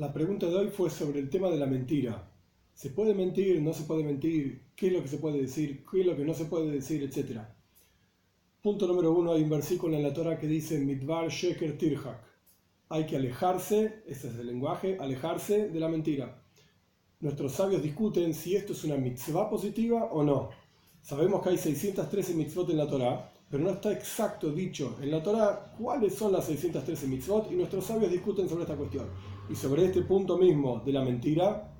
La pregunta de hoy fue sobre el tema de la mentira. ¿Se puede mentir? ¿No se puede mentir? ¿Qué es lo que se puede decir? ¿Qué es lo que no se puede decir? Etcétera. Punto número uno, hay un versículo en la Torah que dice Midvar Sheker Tirhak. Hay que alejarse, ese es el lenguaje, alejarse de la mentira. Nuestros sabios discuten si esto es una mitzvah positiva o no. Sabemos que hay 613 mitzvot en la Torah, pero no está exacto dicho en la Torah cuáles son las 613 mitzvot y nuestros sabios discuten sobre esta cuestión. Y sobre este punto mismo de la mentira,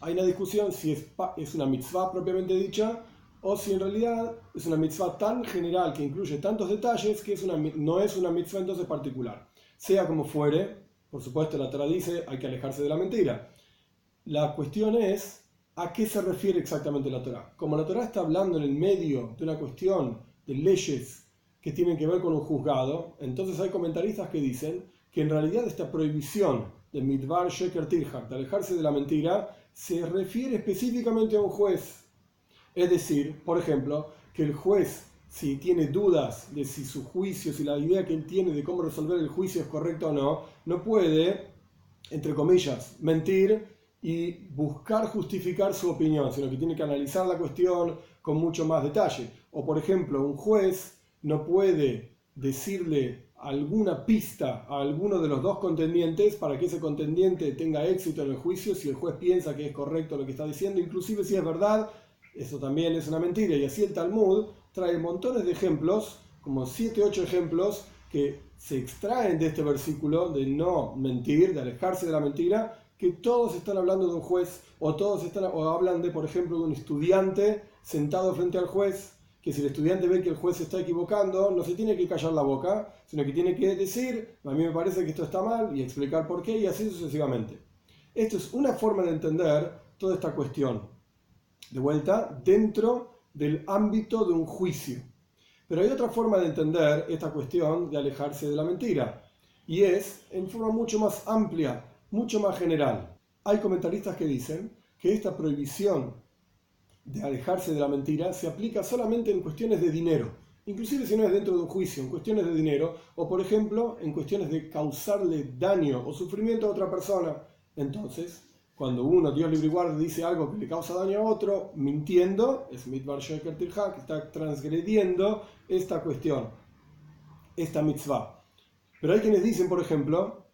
hay una discusión si es, es una mitzvah propiamente dicha o si en realidad es una mitzvah tan general que incluye tantos detalles que es una, no es una mitzvah entonces particular. Sea como fuere, por supuesto la Torah dice hay que alejarse de la mentira. La cuestión es a qué se refiere exactamente la Torah. Como la Torah está hablando en el medio de una cuestión de leyes que tienen que ver con un juzgado, entonces hay comentaristas que dicen que en realidad esta prohibición de Midbar Sheker Tirhak, de alejarse de la mentira, se refiere específicamente a un juez. Es decir, por ejemplo, que el juez, si tiene dudas de si su juicio, si la idea que él tiene de cómo resolver el juicio es correcta o no, no puede, entre comillas, mentir y buscar justificar su opinión, sino que tiene que analizar la cuestión con mucho más detalle. O por ejemplo, un juez no puede decirle alguna pista a alguno de los dos contendientes para que ese contendiente tenga éxito en el juicio si el juez piensa que es correcto lo que está diciendo, inclusive si es verdad, eso también es una mentira. Y así el Talmud trae montones de ejemplos, como 7, 8 ejemplos, que se extraen de este versículo de no mentir, de alejarse de la mentira, que todos están hablando de un juez o todos están o hablan de, por ejemplo, de un estudiante sentado frente al juez, que si el estudiante ve que el juez se está equivocando, no se tiene que callar la boca, sino que tiene que decir, a mí me parece que esto está mal y explicar por qué y así sucesivamente. Esto es una forma de entender toda esta cuestión. De vuelta, dentro del ámbito de un juicio. Pero hay otra forma de entender esta cuestión de alejarse de la mentira, y es en forma mucho más amplia, mucho más general. Hay comentaristas que dicen que esta prohibición de alejarse de la mentira se aplica solamente en cuestiones de dinero, inclusive si no es dentro de un juicio, en cuestiones de dinero, o por ejemplo en cuestiones de causarle daño o sufrimiento a otra persona. Entonces, cuando uno, Dios libre y guarda, dice algo que le causa daño a otro, mintiendo, es mitbar sheker que está transgrediendo esta cuestión, esta mitzvah. Pero hay quienes dicen, por ejemplo,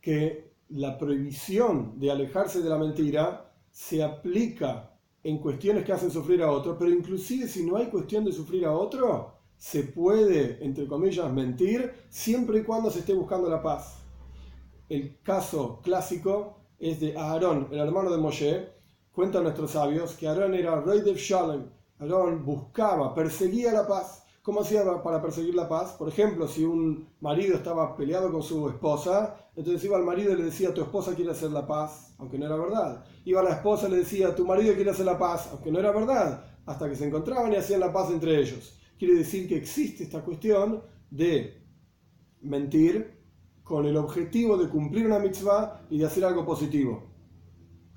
que la prohibición de alejarse de la mentira se aplica en cuestiones que hacen sufrir a otro, pero inclusive si no hay cuestión de sufrir a otro, se puede, entre comillas, mentir siempre y cuando se esté buscando la paz. El caso clásico es de Aarón, el hermano de Moshe. Cuentan nuestros sabios que Aarón era rey de Shalem. Aarón buscaba, perseguía la paz. ¿Cómo hacía para perseguir la paz? Por ejemplo, si un marido estaba peleado con su esposa, entonces iba al marido y le decía, tu esposa quiere hacer la paz, aunque no era verdad. Iba a la esposa y le decía, tu marido quiere hacer la paz, aunque no era verdad, hasta que se encontraban y hacían la paz entre ellos. Quiere decir que existe esta cuestión de mentir con el objetivo de cumplir una mitzvah y de hacer algo positivo.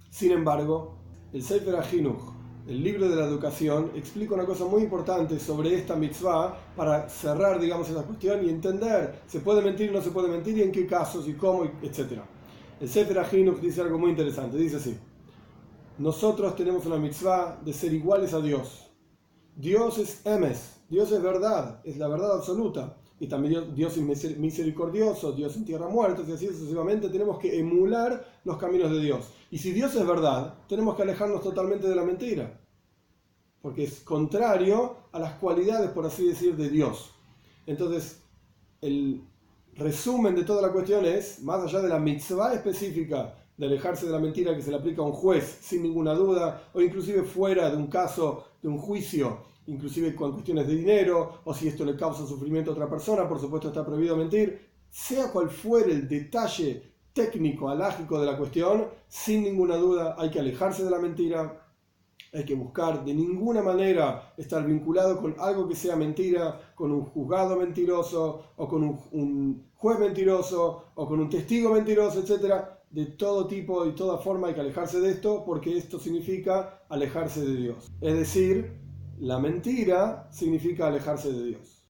Sin embargo, el Sefer Ahinuch, el libro de la educación, explica una cosa muy importante sobre esta mitzvah para cerrar, digamos, esa cuestión y entender se puede mentir, no se puede mentir y en qué casos y cómo, etc. El Sefer dice algo muy interesante, dice así, nosotros tenemos una mitzvah de ser iguales a Dios. Dios es emes, Dios es verdad, es la verdad absoluta. Y también Dios es misericordioso, Dios en tierra muerta, y así sucesivamente tenemos que emular los caminos de Dios. Y si Dios es verdad, tenemos que alejarnos totalmente de la mentira, porque es contrario a las cualidades, por así decir, de Dios. Entonces, el resumen de toda la cuestión es, más allá de la mitzvah específica de alejarse de la mentira que se le aplica a un juez sin ninguna duda, o inclusive fuera de un caso, de un juicio, inclusive con cuestiones de dinero, o si esto le causa sufrimiento a otra persona, por supuesto está prohibido mentir, sea cual fuere el detalle técnico, alágico de la cuestión, sin ninguna duda hay que alejarse de la mentira, hay que buscar de ninguna manera estar vinculado con algo que sea mentira, con un juzgado mentiroso, o con un, un juez mentiroso, o con un testigo mentiroso, etc. De todo tipo y toda forma hay que alejarse de esto porque esto significa alejarse de Dios. Es decir, la mentira significa alejarse de Dios.